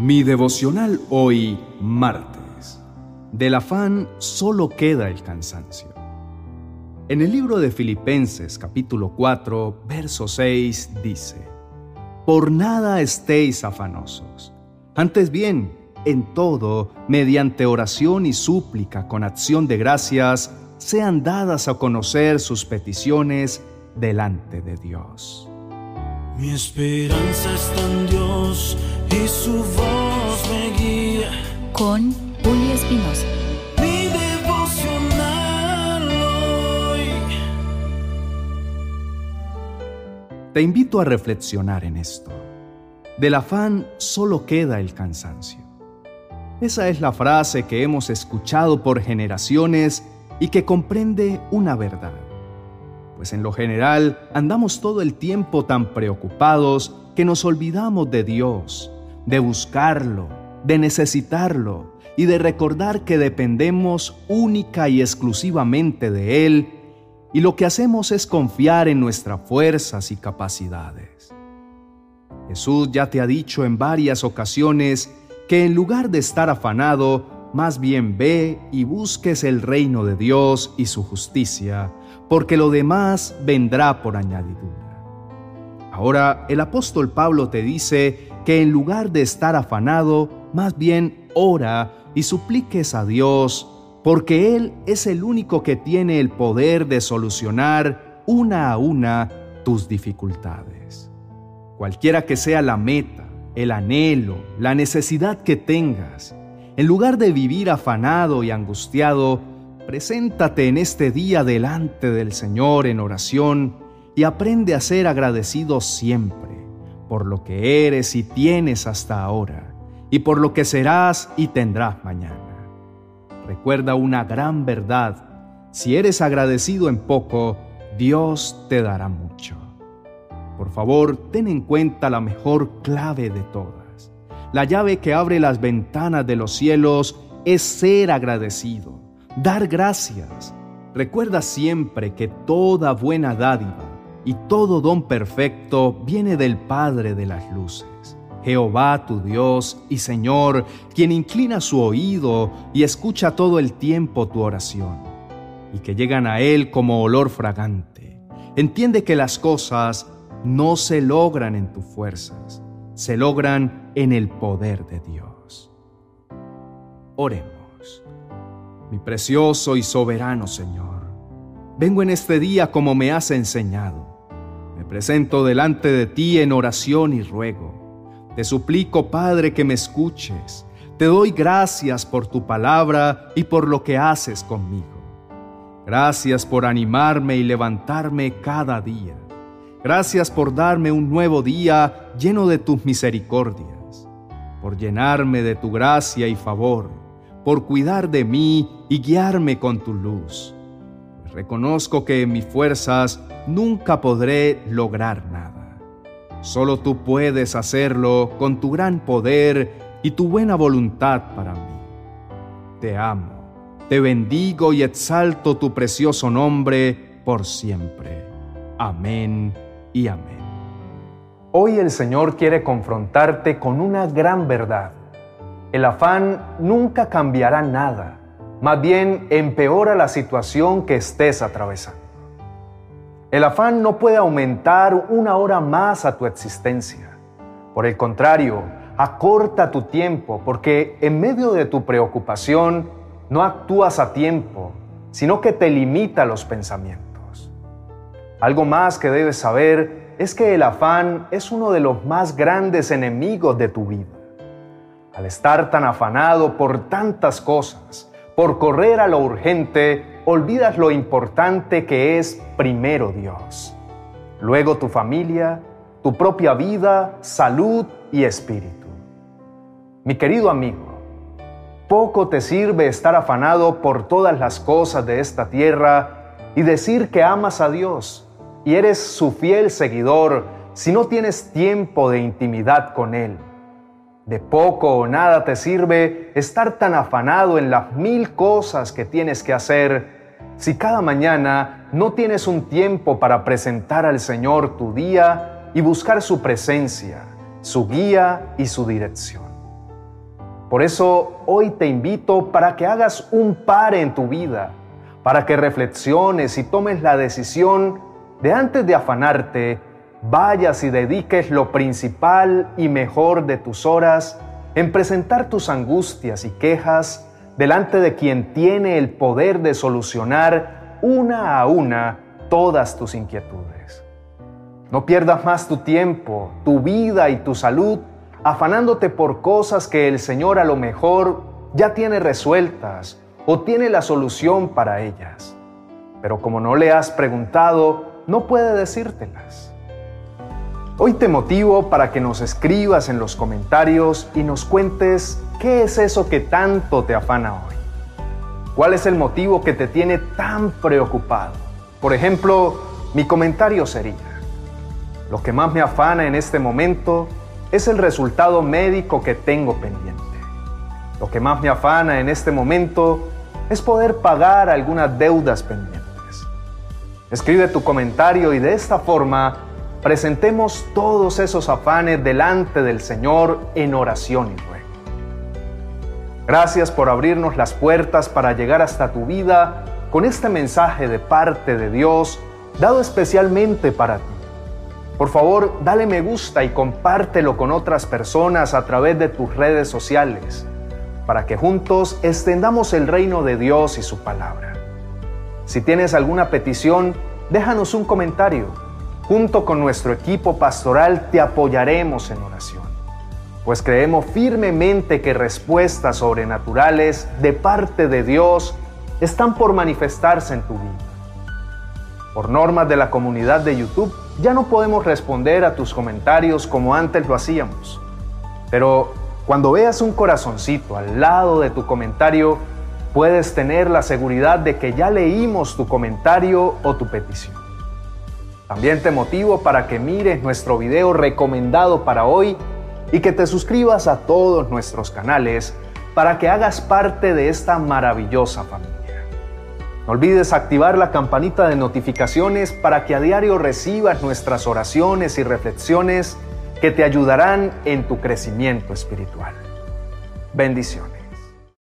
Mi devocional hoy, martes. Del afán solo queda el cansancio. En el libro de Filipenses capítulo 4, verso 6 dice, Por nada estéis afanosos. Antes bien, en todo, mediante oración y súplica con acción de gracias, sean dadas a conocer sus peticiones delante de Dios. Mi esperanza está en Dios y su voz me guía. Con Julio Espinosa. Mi devocional hoy. Te invito a reflexionar en esto. Del afán solo queda el cansancio. Esa es la frase que hemos escuchado por generaciones y que comprende una verdad pues en lo general andamos todo el tiempo tan preocupados que nos olvidamos de Dios, de buscarlo, de necesitarlo y de recordar que dependemos única y exclusivamente de Él y lo que hacemos es confiar en nuestras fuerzas y capacidades. Jesús ya te ha dicho en varias ocasiones que en lugar de estar afanado, más bien ve y busques el reino de Dios y su justicia, porque lo demás vendrá por añadidura. Ahora el apóstol Pablo te dice que en lugar de estar afanado, más bien ora y supliques a Dios, porque Él es el único que tiene el poder de solucionar una a una tus dificultades. Cualquiera que sea la meta, el anhelo, la necesidad que tengas, en lugar de vivir afanado y angustiado, preséntate en este día delante del Señor en oración y aprende a ser agradecido siempre por lo que eres y tienes hasta ahora y por lo que serás y tendrás mañana. Recuerda una gran verdad, si eres agradecido en poco, Dios te dará mucho. Por favor, ten en cuenta la mejor clave de todas la llave que abre las ventanas de los cielos es ser agradecido, dar gracias. Recuerda siempre que toda buena dádiva y todo don perfecto viene del Padre de las Luces, Jehová tu Dios y Señor, quien inclina su oído y escucha todo el tiempo tu oración, y que llegan a Él como olor fragante. Entiende que las cosas no se logran en tus fuerzas, se logran en el poder de Dios. Oremos. Mi precioso y soberano Señor, vengo en este día como me has enseñado. Me presento delante de ti en oración y ruego. Te suplico, Padre, que me escuches. Te doy gracias por tu palabra y por lo que haces conmigo. Gracias por animarme y levantarme cada día. Gracias por darme un nuevo día lleno de tus misericordias, por llenarme de tu gracia y favor, por cuidar de mí y guiarme con tu luz. Reconozco que en mis fuerzas nunca podré lograr nada. Solo tú puedes hacerlo con tu gran poder y tu buena voluntad para mí. Te amo, te bendigo y exalto tu precioso nombre por siempre. Amén y amén. Hoy el Señor quiere confrontarte con una gran verdad. El afán nunca cambiará nada, más bien empeora la situación que estés atravesando. El afán no puede aumentar una hora más a tu existencia. Por el contrario, acorta tu tiempo porque en medio de tu preocupación no actúas a tiempo, sino que te limita los pensamientos. Algo más que debes saber es que el afán es uno de los más grandes enemigos de tu vida. Al estar tan afanado por tantas cosas, por correr a lo urgente, olvidas lo importante que es primero Dios, luego tu familia, tu propia vida, salud y espíritu. Mi querido amigo, poco te sirve estar afanado por todas las cosas de esta tierra y decir que amas a Dios y eres su fiel seguidor si no tienes tiempo de intimidad con Él. De poco o nada te sirve estar tan afanado en las mil cosas que tienes que hacer si cada mañana no tienes un tiempo para presentar al Señor tu día y buscar su presencia, su guía y su dirección. Por eso hoy te invito para que hagas un par en tu vida, para que reflexiones y tomes la decisión de antes de afanarte, vayas y dediques lo principal y mejor de tus horas en presentar tus angustias y quejas delante de quien tiene el poder de solucionar una a una todas tus inquietudes. No pierdas más tu tiempo, tu vida y tu salud afanándote por cosas que el Señor a lo mejor ya tiene resueltas o tiene la solución para ellas. Pero como no le has preguntado, no puede decírtelas. Hoy te motivo para que nos escribas en los comentarios y nos cuentes qué es eso que tanto te afana hoy. ¿Cuál es el motivo que te tiene tan preocupado? Por ejemplo, mi comentario sería, lo que más me afana en este momento es el resultado médico que tengo pendiente. Lo que más me afana en este momento es poder pagar algunas deudas pendientes. Escribe tu comentario y de esta forma presentemos todos esos afanes delante del Señor en oración y ruego. Gracias por abrirnos las puertas para llegar hasta tu vida con este mensaje de parte de Dios dado especialmente para ti. Por favor, dale me gusta y compártelo con otras personas a través de tus redes sociales para que juntos extendamos el reino de Dios y su palabra. Si tienes alguna petición, déjanos un comentario. Junto con nuestro equipo pastoral te apoyaremos en oración, pues creemos firmemente que respuestas sobrenaturales de parte de Dios están por manifestarse en tu vida. Por normas de la comunidad de YouTube, ya no podemos responder a tus comentarios como antes lo hacíamos. Pero cuando veas un corazoncito al lado de tu comentario, puedes tener la seguridad de que ya leímos tu comentario o tu petición. También te motivo para que mires nuestro video recomendado para hoy y que te suscribas a todos nuestros canales para que hagas parte de esta maravillosa familia. No olvides activar la campanita de notificaciones para que a diario recibas nuestras oraciones y reflexiones que te ayudarán en tu crecimiento espiritual. Bendiciones.